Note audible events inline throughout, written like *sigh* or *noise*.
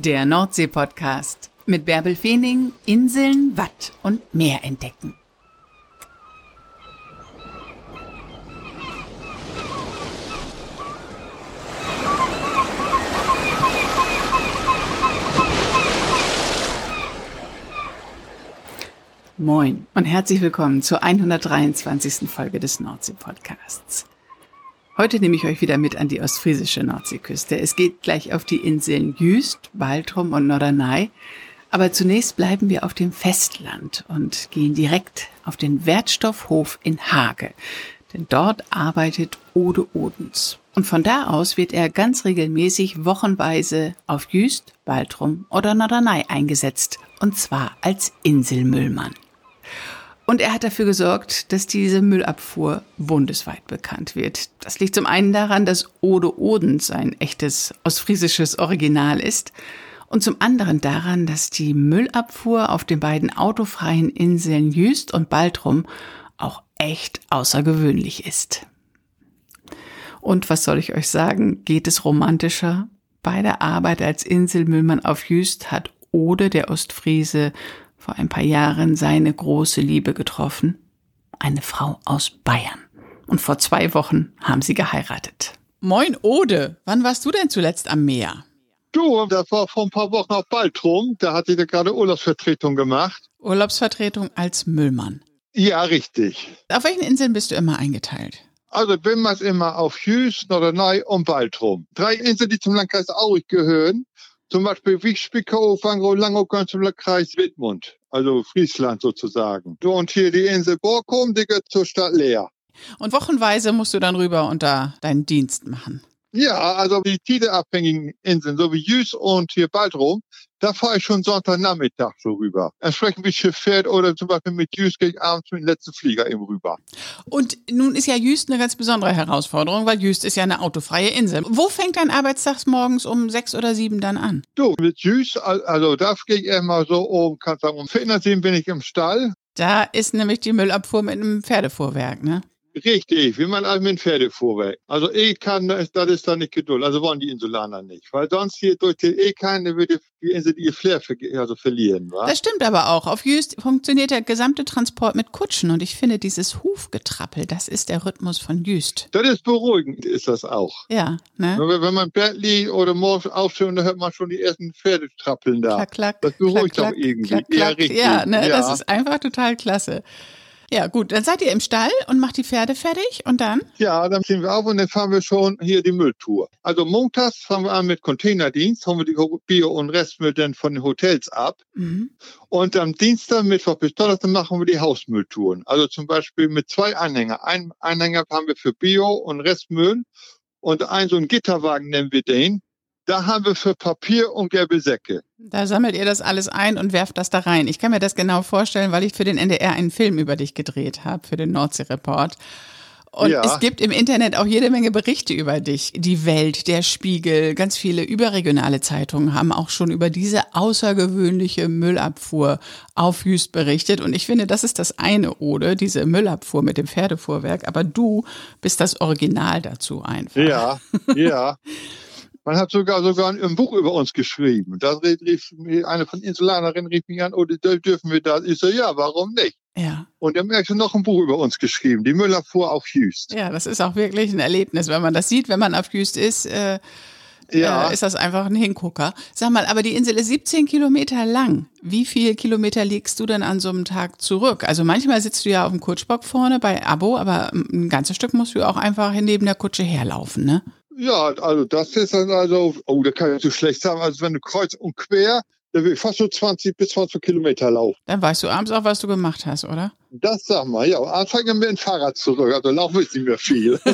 Der Nordsee-Podcast mit Bärbel Feening, Inseln, Watt und Meer entdecken. Moin und herzlich willkommen zur 123. Folge des Nordsee-Podcasts. Heute nehme ich euch wieder mit an die ostfriesische Nordseeküste. Es geht gleich auf die Inseln Jüst, Baltrum und Norderney. Aber zunächst bleiben wir auf dem Festland und gehen direkt auf den Wertstoffhof in Hage. Denn dort arbeitet Ode Odens. Und von da aus wird er ganz regelmäßig wochenweise auf Jüst, Baltrum oder Norderney eingesetzt. Und zwar als Inselmüllmann. Und er hat dafür gesorgt, dass diese Müllabfuhr bundesweit bekannt wird. Das liegt zum einen daran, dass Ode Odens ein echtes ostfriesisches Original ist und zum anderen daran, dass die Müllabfuhr auf den beiden autofreien Inseln Jüst und Baltrum auch echt außergewöhnlich ist. Und was soll ich euch sagen? Geht es romantischer? Bei der Arbeit als Inselmüllmann auf Jüst hat Ode, der Ostfriese, vor ein paar Jahren seine große Liebe getroffen, eine Frau aus Bayern. Und vor zwei Wochen haben sie geheiratet. Moin Ode, wann warst du denn zuletzt am Meer? Du, das war vor ein paar Wochen auf Baltrum. Da hatte ich gerade Urlaubsvertretung gemacht. Urlaubsvertretung als Müllmann. Ja, richtig. Auf welchen Inseln bist du immer eingeteilt? Also bin wir immer auf Hüs, Norderney und Baltrum. Drei Inseln, die zum Landkreis Aurich gehören. Zum Beispiel Wichspickow, Fangro, Langow, Kreis Wittmund also Friesland sozusagen. So, und hier die Insel Borkum, die gehört zur Stadt Leer. Und wochenweise musst du dann rüber und da deinen Dienst machen. Ja, also die tideabhängigen Inseln, so wie Jüs und hier Baltrum, da fahre ich schon Sonntagnachmittag so rüber. Entsprechend wie Schiff fährt oder zum Beispiel mit Jüst gehe ich abends mit dem letzten Flieger eben rüber. Und nun ist ja Jüst eine ganz besondere Herausforderung, weil Jüst ist ja eine autofreie Insel. Wo fängt dein Arbeitstag morgens um sechs oder sieben dann an? Du, mit Jüst, also da gehe ich erstmal so um, kannst sagen, um viertel sieben bin ich im Stall. Da ist nämlich die Müllabfuhr mit einem Pferdefuhrwerk, ne? Richtig, wie man also mit dem Pferdefuhrwerk. Also ich kann, das ist da nicht Geduld. Also wollen die Insulaner nicht. Weil sonst hier durch die E-Keine würde die Insel ihr Flair also verlieren. Wa? Das stimmt aber auch. Auf Jüst funktioniert der gesamte Transport mit Kutschen. Und ich finde, dieses Hufgetrappel, das ist der Rhythmus von Jüst. Das ist beruhigend, ist das auch. Ja, ne? Wenn man im Bett liegt oder morgens aufsteht, dann hört man schon die ersten Pferde trappeln da. Klack, klack, das beruhigt klack, auch irgendwie. Klack, klack, ja, richtig. Ja, ne? Ja. das ist einfach total klasse. Ja, gut, dann seid ihr im Stall und macht die Pferde fertig und dann? Ja, dann ziehen wir auf und dann fahren wir schon hier die Mülltour. Also montags fangen wir an mit Containerdienst, holen wir die Bio- und Restmüll dann von den Hotels ab. Mhm. Und am Dienstag, Mittwoch bis Donnerstag machen wir die Hausmülltouren. Also zum Beispiel mit zwei Anhänger. Ein Anhänger haben wir für Bio- und Restmüll und ein so ein Gitterwagen nennen wir den. Da haben wir für Papier und gelbe Säcke. Da sammelt ihr das alles ein und werft das da rein. Ich kann mir das genau vorstellen, weil ich für den NDR einen Film über dich gedreht habe, für den Nordsee-Report. Und Ja. es gibt im Internet auch jede Menge Berichte über dich. Die Welt, der Spiegel, ganz viele überregionale Zeitungen haben auch schon über diese außergewöhnliche Müllabfuhr auf Jüst berichtet. Und ich finde, das ist das eine Ode, diese Müllabfuhr mit dem Pferdefuhrwerk. Aber du bist das Original dazu einfach. Ja, ja. *laughs* Man hat sogar sogar ein Buch über uns geschrieben. Da rief eine von Insulanerinnen rief mich an, oh, dürfen wir das? Ich so, ja, warum nicht? Ja. Und dann merkst du noch ein Buch über uns geschrieben, die Müllerfuhr auf Jüst. Ja, das ist auch wirklich ein Erlebnis, wenn man das sieht, wenn man auf Jüst ist. Äh, Ja. äh, ist das einfach ein Hingucker. Sag mal, aber die Insel ist 17 Kilometer lang. Wie viele Kilometer legst du denn an so einem Tag zurück? Also manchmal sitzt du ja auf dem Kutschbock vorne bei Abo, aber ein ganzes Stück musst du auch einfach neben der Kutsche herlaufen, ne? Ja, also das ist dann also, oh, da kann ich so schlecht sagen, also wenn du kreuz und quer, da will ich fast so 20 bis 20 Kilometer laufen. Dann weißt du abends auch, was du gemacht hast, oder? Das sag mal, ja. Anfangen wir mit dem Fahrrad zurück, also laufen ist nicht mehr viel. *laughs*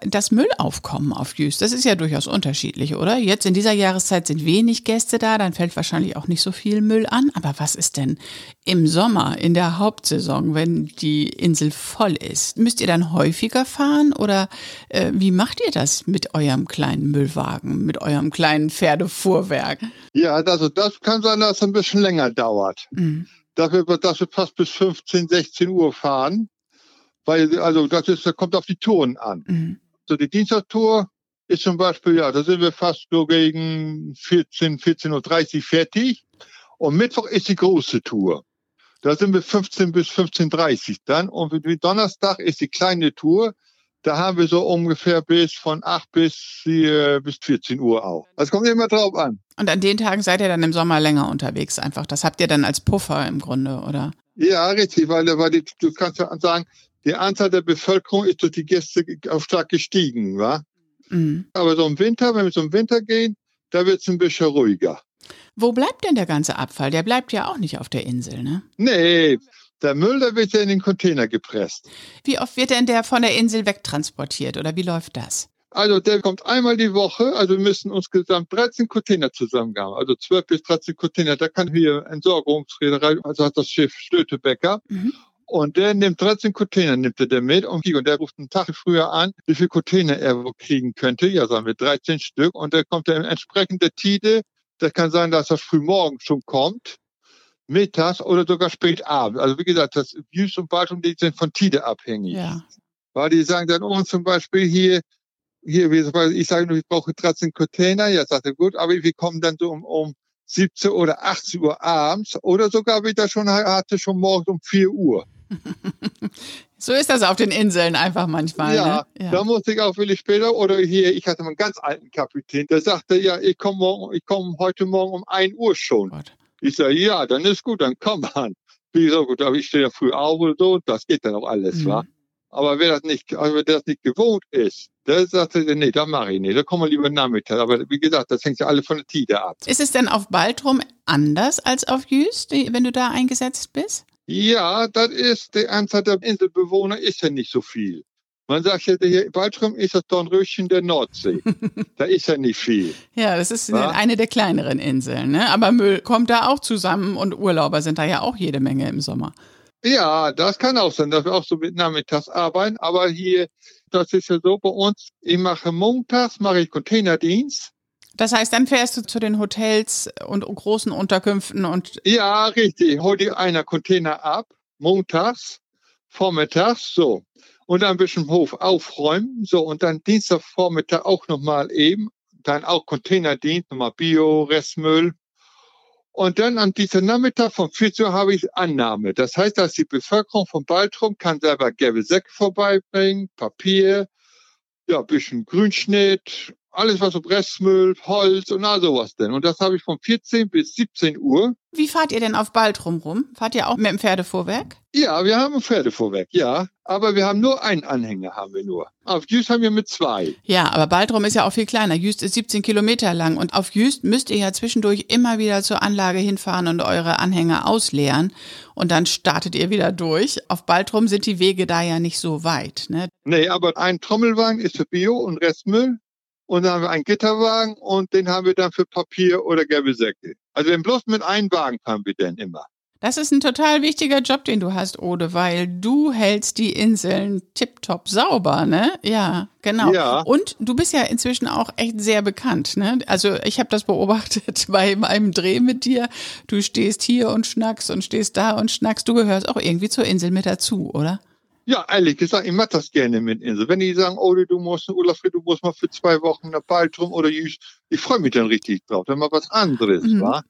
Das Müllaufkommen auf Jüst, das ist ja durchaus unterschiedlich, oder? Jetzt in dieser Jahreszeit sind wenig Gäste da, dann fällt wahrscheinlich auch nicht so viel Müll an. Aber was ist denn im Sommer, in der Hauptsaison, wenn die Insel voll ist? Müsst ihr dann häufiger fahren oder äh, wie macht ihr das mit eurem kleinen Müllwagen, mit eurem kleinen Pferdefuhrwerk? ja, also das kann sein, dass es ein bisschen länger dauert. Mhm. Dafür, dass wir fast bis 15, 16 Uhr fahren. Weil, also das ist, das kommt auf die Touren an. Mhm. So die Dienstagstour, ist zum Beispiel, ja, da sind wir fast so gegen 14, 14.30 Uhr fertig. Und Mittwoch ist die große Tour. Da sind wir 15 bis 15.30 Uhr dann. Und Donnerstag ist die kleine Tour. Da haben wir so ungefähr bis von 8 bis, äh, bis 14 Uhr auch. Das kommt immer drauf an. Und an den Tagen seid ihr dann im Sommer länger unterwegs einfach. Das habt ihr dann als Puffer im Grunde, oder? Ja, richtig, weil, weil die, du kannst ja sagen, die Anzahl der Bevölkerung ist durch die Gäste auch stark gestiegen, wa? Mhm. Aber so im Winter, wenn wir zum Winter gehen, da wird es ein bisschen ruhiger. Wo bleibt denn der ganze Abfall? Der bleibt ja auch nicht auf der Insel, ne? Nee, der Müll, der wird ja in den Container gepresst. Wie oft wird denn der von der Insel wegtransportiert oder wie läuft das? Also der kommt einmal die Woche, also wir müssen uns gesamt 13 Container zusammengaben, also 12 bis 13 Container. Da kann hier Entsorgungsreederei, also hat das Schiff Stötebecker. Mhm. Und der nimmt 13 Container, nimmt er der mit und, und der ruft einen Tag früher an, wie viele Container er kriegen könnte. Ja, sagen wir 13 Stück. Und der kommt dann entsprechend der Tide. Das kann sein, dass das früh morgen schon kommt mittags oder sogar spät abends. Also wie gesagt, das Views und Wartung, die sind von Tide abhängig. Ja. Weil die sagen dann, oh, zum Beispiel hier, hier, ich sage nur, ich brauche 13 Container. Ja, sagt er, gut, aber wir kommen dann so um, um 17 oder 18 Uhr abends oder sogar wieder schon hatte schon morgens um 4 Uhr. *laughs* so ist das auf den Inseln einfach manchmal. Ja, ne? ja. da musste ich auch viel später oder hier, ich hatte einen ganz alten Kapitän, der sagte, ja, ich komme morgen, ich komme heute Morgen um 1 Uhr schon. Gott. Ich sage, ja, dann ist gut, dann komm an. Wie gesagt, gut, aber ich stehe ja früh auf oder so, das geht dann auch alles, mhm. wa? Aber wer das nicht, also wer das nicht gewohnt ist, der sagt, nee, da mache ich nicht, da kommen wir lieber Nachmittag. Aber wie gesagt, das hängt ja alle von der Tide ab. Ist es denn auf Baltrum anders als auf Jüst, wenn du da eingesetzt bist? Ja, das ist, die Anzahl der Inselbewohner ist ja nicht so viel. Man sagt ja, hier Baltrum ist das Dornröschen der Nordsee. *laughs* da ist ja nicht viel. Ja, das ist ja? eine der kleineren Inseln. Ne? Aber Müll kommt da auch zusammen und Urlauber sind da ja auch jede Menge im Sommer. Ja, das kann auch sein, dass wir auch so mit nachmittags arbeiten. Aber hier, das ist ja so bei uns, ich mache montags, mache ich Containerdienst. Das heißt, dann fährst du zu den Hotels und großen Unterkünften und. Ja, richtig. Hol dir einer Container ab, montags, vormittags, so und dann ein bisschen Hof aufräumen. So, und dann Dienstagvormittag auch nochmal eben, dann auch Containerdienst, nochmal Bio, Restmüll. Und dann am diesem Nachmittag von 14 Uhr habe ich Annahme. Das heißt, dass die Bevölkerung von Baltrum kann selber gelbe Säcke vorbeibringen, Papier, ja, ein bisschen Grünschnitt, alles was so Restmüll, Holz und all sowas denn. Und das habe ich von 14 bis 17 Uhr. Wie fahrt ihr denn auf Baltrum rum? Fahrt ihr auch mit dem Pferdefuhrwerk? Ja, wir haben ein Pferdefuhrwerk, ja. Aber wir haben nur einen Anhänger, haben wir nur. Auf Jüst haben wir mit zwei. Ja, aber Baltrum ist ja auch viel kleiner. Jüst ist 17 Kilometer lang. Und auf Jüst müsst ihr ja zwischendurch immer wieder zur Anlage hinfahren und eure Anhänger ausleeren. Und dann startet ihr wieder durch. Auf Baltrum sind die Wege da ja nicht so weit. Ne? Nee, aber ein Trommelwagen ist für Bio und Restmüll. Und dann haben wir einen Gitterwagen und den haben wir dann für Papier oder gelbe Säcke. Also wenn bloß mit einem Wagen fahren wir denn immer. Das ist ein total wichtiger Job, den du hast, Ode, weil du hältst die Inseln tiptop sauber, ne? Ja, genau. Ja. Und du bist ja inzwischen auch echt sehr bekannt, ne? Also ich habe das beobachtet *laughs* bei meinem Dreh mit dir. Du stehst hier und schnackst und stehst da und schnackst. Du gehörst auch irgendwie zur Insel mit dazu, oder? Ja, ehrlich gesagt, ich mache das gerne mit Insel. Wenn die sagen, oh, du musst einen Urlaub, du musst mal für zwei Wochen nach Baltrum oder ich, ich freue mich dann richtig drauf. Dann mal was anderes, mhm. wa?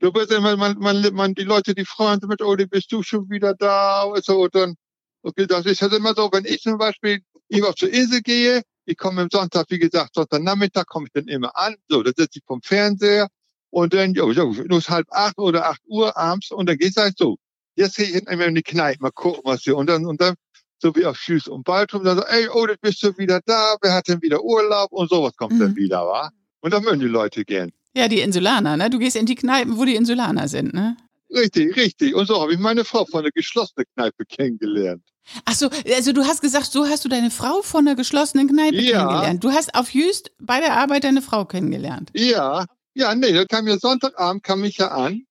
Du bist immer, man, man, man, die Leute, die freuen sich mit, oh, bist du schon wieder da, und so, und dann, okay, das ist halt immer so, wenn ich zum Beispiel immer zur Insel gehe, ich komme am Sonntag, wie gesagt, Sonntagnachmittag komme ich dann immer an, so, da sitze ich vom Fernseher, und dann, jo, nur halb acht oder acht Uhr abends, und dann geht's halt so. Jetzt gehe ich immer in die Kneipe, mal gucken, was hier, und dann, und dann so wie auf Schüss und Baltrum, dann so, ey, oh, jetzt bist du wieder da, wer hat denn wieder Urlaub und sowas kommt mhm. dann wieder, wa? Und da mögen die Leute gern. Ja, die Insulaner, ne? Du gehst in die Kneipen, wo die Insulaner sind, ne? Richtig, richtig. Und so habe ich meine Frau von einer geschlossenen Kneipe kennengelernt. Ach so, also du hast gesagt, so hast du deine Frau von einer geschlossenen Kneipe ja. kennengelernt. Du hast auf Jüst bei der Arbeit deine Frau kennengelernt. Ja, ja, nee, da kam ja Sonntagabend, kam ich ja an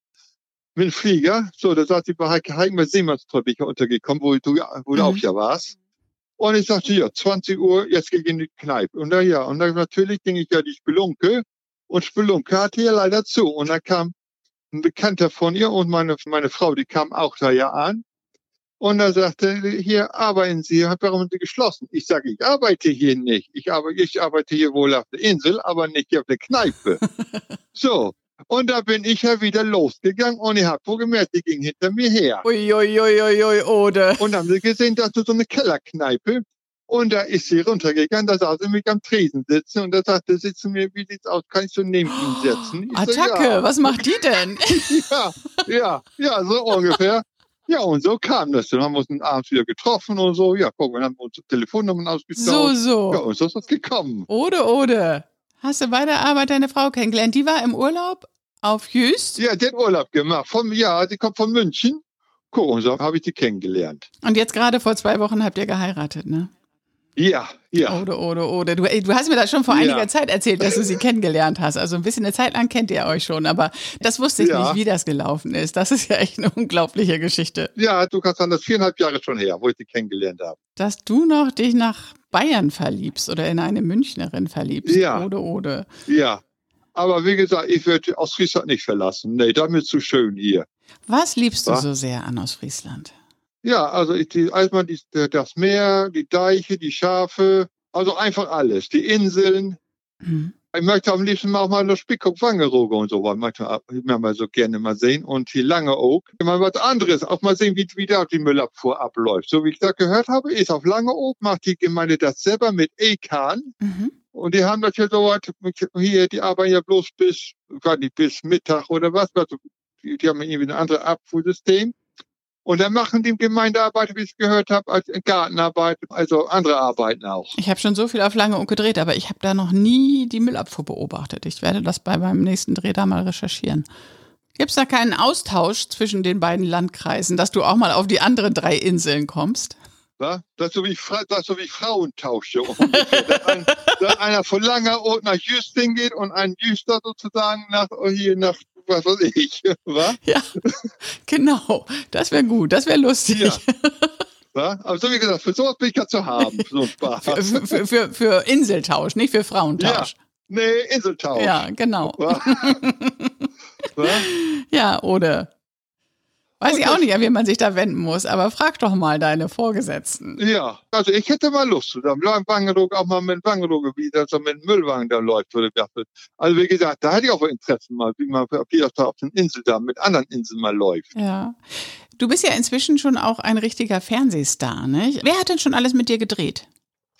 mit dem Flieger. So, da saß ich bei Heike Heikenberg Seemannstreppich untergekommen, wo du, wo du mhm. auch ja warst. Und ich sagte, ja, 20 Uhr, jetzt gehe ich in die Kneipe. Und da, ja, und dann natürlich ging ich ja die Spelunke. Und Spelunke hatte ja leider zu. Und dann kam ein Bekannter von ihr und meine, meine Frau, die kam auch da ja an. Und er sagte, hier arbeiten Sie, warum sind Sie geschlossen? Ich sage, ich arbeite hier nicht. Ich arbeite, ich arbeite hier wohl auf der Insel, aber nicht hier auf der Kneipe. *laughs* so. Und da bin ich ja wieder losgegangen und ich habe wohl gemerkt, die ging hinter mir her. Uiuiuiui, ui, ui, ui, Ode. Und dann haben sie gesehen, dass du so eine Kellerkneipe und da ist sie runtergegangen, da sah sie mich am Tresen sitzen und da sagte sie zu mir, wie sieht's aus, kann ich so neben ihn setzen? Ich Attacke, so, ja. was macht die denn? *laughs* ja, ja, ja, so ungefähr. Ja, und so kam das. Dann haben wir uns abends wieder getroffen und so. Ja, guck, dann haben wir unsere Telefonnummern ausgetauscht. So, so. Ja, und so ist das gekommen. Ode, Ode. Hast du bei der Arbeit deine Frau kennengelernt? Die war im Urlaub auf Jüst? Ja, die hat Urlaub gemacht. Vom, ja, die kommt von München. Guck, und so habe ich die kennengelernt. Und jetzt gerade vor zwei Wochen habt ihr geheiratet, ne? Ja, ja. Oder, oder, oder. Du, du hast mir das schon vor ja. einiger Zeit erzählt, dass du sie *laughs* kennengelernt hast. Also ein bisschen eine Zeit lang kennt ihr euch schon, aber das wusste ich ja. nicht, wie das gelaufen ist. Das ist ja echt eine unglaubliche Geschichte. Ja, du kannst sagen, das viereinhalb Jahre schon her, wo ich sie kennengelernt habe. Dass du noch dich nach Bayern verliebst oder in eine Münchnerin verliebst. Ja. Oder, oder. Ja. Aber wie gesagt, ich würde Ostfriesland nicht verlassen. Nee, damit zu schön hier. Was liebst du Was? so sehr an Ostfriesland? Ja, also ich, die, einmal die, das Meer, die Deiche, die Schafe, also einfach alles. Die Inseln. Mhm. Ich möchte am liebsten auch mal das Spickhock Wangerooge und so, möchte ich mal so gerne mal sehen. Und die Lange Oak, mal was anderes, auch mal sehen, wie, wie da die Müllabfuhr abläuft. So wie ich das gehört habe, ist auf Lange Oak, macht die Gemeinde das selber mit E-Kahn. Mhm. Und die haben das ja so was, hier, die arbeiten ja bloß bis, gar nicht bis Mittag oder was, also, die, die haben irgendwie ein anderes Abfuhrsystem. Und dann machen die Gemeindearbeiter, wie ich gehört habe, als Gartenarbeit, also andere Arbeiten auch. Ich habe schon so viel auf lange und gedreht, aber ich habe da noch nie die Müllabfuhr beobachtet. Ich werde das bei meinem nächsten Dreh da mal recherchieren. Gibt es da keinen Austausch zwischen den beiden Landkreisen, dass du auch mal auf die anderen drei Inseln kommst? Ja, das ist so wie, das so wie Frauentausch. So dass, ein, *laughs* dass einer von Langer nach Jüsting geht und ein Jüster sozusagen nach, hier nach was weiß ich. *laughs* Was? Ja, genau. Das wäre gut, das wäre lustig. Ja. Ja? Aber so wie gesagt, für sowas bin ich ja zu haben, *laughs* so Spaß. Für, für, für, für, Inseltausch, nicht für Frauentausch. Ja. Nee, Inseltausch. Ja, genau. *laughs* ja, oder Weiß ich auch nicht, an wen man sich da wenden muss, aber frag doch mal deine Vorgesetzten. Ja, also ich hätte mal Lust, da bleiben Wangerooge auch mal mit Wangerooge, wie das so mit dem Müllwagen da läuft, würde ich Also wie gesagt, da hätte ich auch Interesse mal, wie man das da auf den Inseln da mit anderen Inseln mal läuft. Ja. Du bist ja inzwischen schon auch ein richtiger Fernsehstar, ne? Wer hat denn schon alles mit dir gedreht?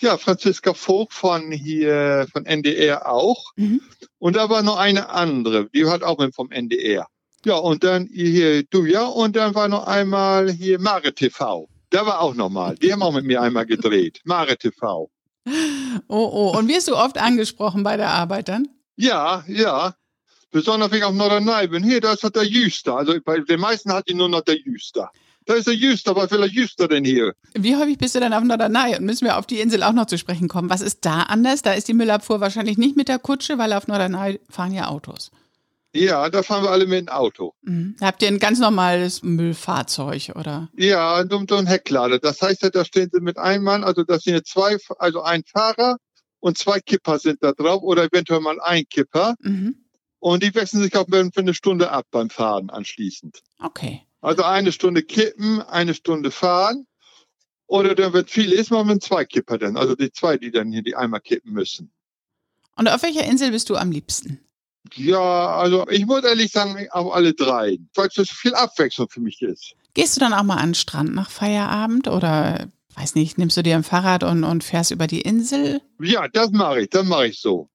Ja, Franziska Vogt von hier, von NDR auch. Mhm. Und da war noch eine andere, die hat auch mit vom NDR. Ja, und dann hier du ja und dann war noch einmal hier Mare TV. Da war auch nochmal. Die haben auch mit mir einmal gedreht. Mare TV. Oh, oh. Und wirst du oft angesprochen bei der Arbeit dann? Ja, ja. Besonders wenn ich auf Norderney bin. Hier, da ist halt der Jüster. Also bei den meisten hat die nur noch der Jüster. Da ist der Jüster. Was will der Jüster denn hier? Wie häufig bist du denn auf Norderney? Und müssen wir auf die Insel auch noch zu sprechen kommen? Was ist da anders? Da ist die Müllabfuhr wahrscheinlich nicht mit der Kutsche, weil auf Norderney fahren ja Autos. Ja, da fahren wir alle mit dem Auto. Mhm. Habt ihr ein ganz normales Müllfahrzeug, oder? Ja, so, ein Hecklader. Das heißt, da stehen sie mit einem Mann, also das sind zwei, also ein Fahrer und zwei Kipper sind da drauf oder eventuell mal ein Kipper. Mhm. Und die wechseln sich auch für eine Stunde ab beim Fahren anschließend. Okay. Also eine Stunde kippen, eine Stunde fahren. Oder dann wird viel ist, man mit zwei Kipper dann. Also die zwei, die dann hier die einmal kippen müssen. Und auf welcher Insel bist du am liebsten? Ja, also ich muss ehrlich sagen, auf alle drei, weil es viel Abwechslung für mich ist. Gehst du dann auch mal an den Strand nach Feierabend oder weiß nicht, nimmst du dir ein Fahrrad und, und fährst über die Insel? Ja, das mache ich, das mache ich so.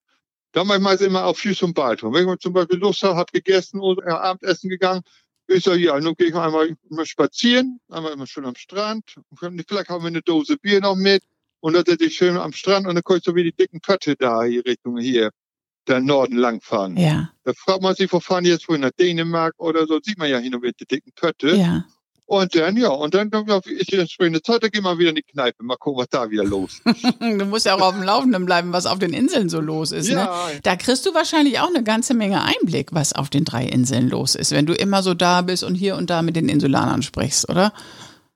Da mache ich meist immer auf Füße und Balton. Wenn ich zum Beispiel Lust habe, habe gegessen oder äh, Abendessen gegangen, ich sage, ja, nun gehe ich einmal spazieren, einmal immer schön am Strand. Vielleicht haben wir eine Dose Bier noch mit. Und dann sitze ich schön am Strand und dann gucke ich so wie die dicken Pötte da hier Richtung hier der Norden langfahren. Ja. Da fragt man sich, wo fahren die jetzt wohl nach Dänemark oder so, sieht man ja hin und wieder die dicken Pötte. Ja. Und dann, ja, und dann ist die entsprechende Zeit, da gehen wir wieder in die Kneipe, mal gucken, was da wieder los ist. *laughs* du musst ja auch auf dem Laufenden bleiben, was auf den Inseln so los ist. Ne? Ja. Ne? Da kriegst du wahrscheinlich auch eine ganze Menge Einblick, was auf den drei Inseln los ist, wenn du immer so da bist und hier und da mit den Insulanern sprichst, oder?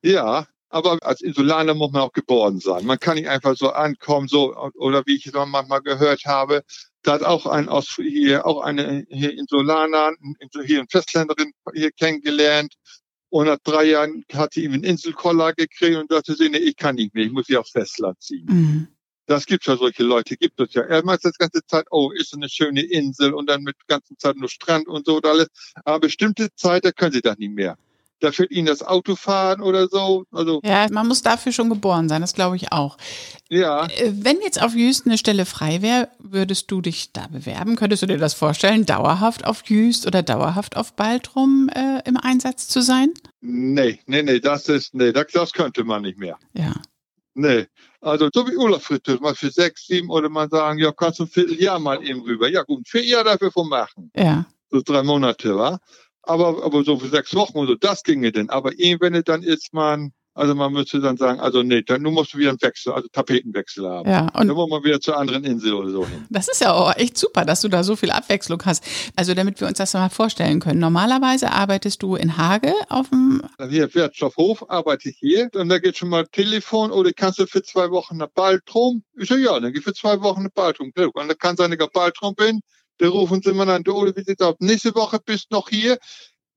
Ja, aber als Insulaner muss man auch geboren sein. Man kann nicht einfach so ankommen, so, oder wie ich es manchmal gehört habe, da hat auch ein aus hier, auch eine hier Insulaner, hier in Festländerin hier kennengelernt. Und nach drei Jahren hat sie ihm einen Inselkoller gekriegt und sagte sie, nee, ich kann nicht mehr, ich muss sie aufs Festland ziehen. Mhm. Das gibt's ja, solche Leute gibt es ja. Er macht das ganze Zeit, oh, ist eine schöne Insel und dann mit ganzen Zeit nur Strand und so und alles. Aber bestimmte Zeit, da können sie das nicht mehr. Da fehlt ihnen das Autofahren oder so. Also, Ja, man muss dafür schon geboren sein, das glaube ich auch. ja. Äh, Wenn jetzt auf Jüst eine Stelle frei wäre, würdest du dich da bewerben? Könntest du dir das vorstellen, dauerhaft auf Jüst oder dauerhaft auf Baltrum äh, im Einsatz zu sein? Nee, nee, nee, das ist, nee, das, das könnte man nicht mehr. Ja. Nee. Also, so wie Urlaub für, mal für sechs, sieben oder mal sagen, ja, kannst du ein Vierteljahr mal eben rüber. Ja, gut, ein Vierteljahr dafür von machen. Ja. So drei Monate, wa? Aber, aber so für sechs Wochen oder so, das ginge denn. Aber irgendwann dann ist man, also man müsste dann sagen, also nee, dann nun musst du wieder einen Wechsel, also Tapetenwechsel haben. Ja, und Dann wollen wir wieder zur anderen Insel oder so hin. Das ist ja auch echt super, dass du da so viel Abwechslung hast. Also damit wir uns das mal vorstellen können. Normalerweise arbeitest du in Hage auf dem, Hier, Wertstoffhof, arbeite ich hier. Und da geht schon mal Telefon oder kannst du für zwei Wochen nach Baltrum? Ich sag, ja, dann geh für zwei Wochen nach Baltrum. Und dann kann sein, ich nach Baltrum bin. Da rufen sie mir dann, du, Ole, wie sieht's aus? Nächste Woche bist du noch hier.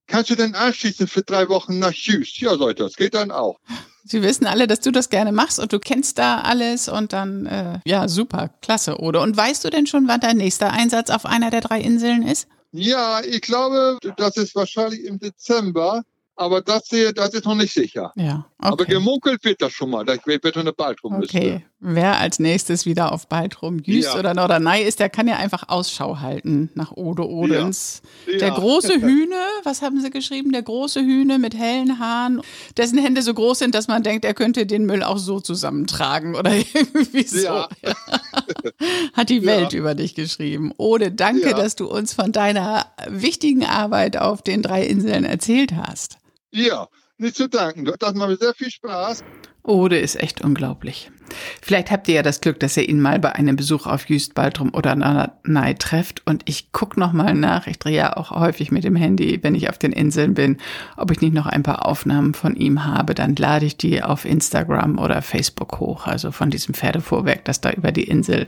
Kannst du denn anschließen für drei Wochen nach Hughes? Ja, Leute, das geht dann auch. sie wissen alle, dass du das gerne machst und du kennst da alles und dann, äh, ja, super, klasse, oder? Und weißt du denn schon, wann dein nächster Einsatz auf einer der drei Inseln ist? Ja, ich glaube, das ist wahrscheinlich im Dezember. Aber das das ist noch nicht sicher. Ja, Aber okay. gemunkelt wird das schon mal, dass ich bitte eine Baltrum müsste. Wer als nächstes wieder auf Baltrum, Jüst Ja. oder Norderney ist, der kann ja einfach Ausschau halten nach Ode Odens. Ja. Der Ja. große *laughs* Hühne, was haben sie geschrieben? Der große Hühne mit hellen Haaren, dessen Hände so groß sind, dass man denkt, er könnte den Müll auch so zusammentragen oder *laughs* irgendwie so. Ja. *laughs* Hat die. Welt über dich geschrieben. Ode, danke, dass du uns von deiner wichtigen Arbeit auf den drei Inseln erzählt hast. Ja, nicht zu danken. Das macht mir sehr viel Spaß. Ode ist echt unglaublich. Vielleicht habt ihr ja das Glück, dass ihr ihn mal bei einem Besuch auf Jüst, Baltrum oder Norderney trefft. Und ich guck noch mal nach. Ich drehe ja auch häufig mit dem Handy, wenn ich auf den Inseln bin, ob ich nicht noch ein paar Aufnahmen von ihm habe. Dann lade ich die auf Instagram oder Facebook hoch. Also von diesem Pferdefuhrwerk, das da über die Insel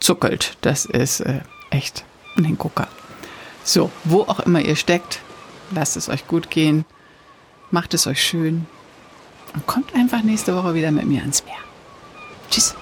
zuckelt. Das ist äh, echt ein Hingucker. So, wo auch immer ihr steckt, lasst es euch gut gehen. Macht es euch schön und kommt einfach nächste Woche wieder mit mir ans Meer. Tschüss.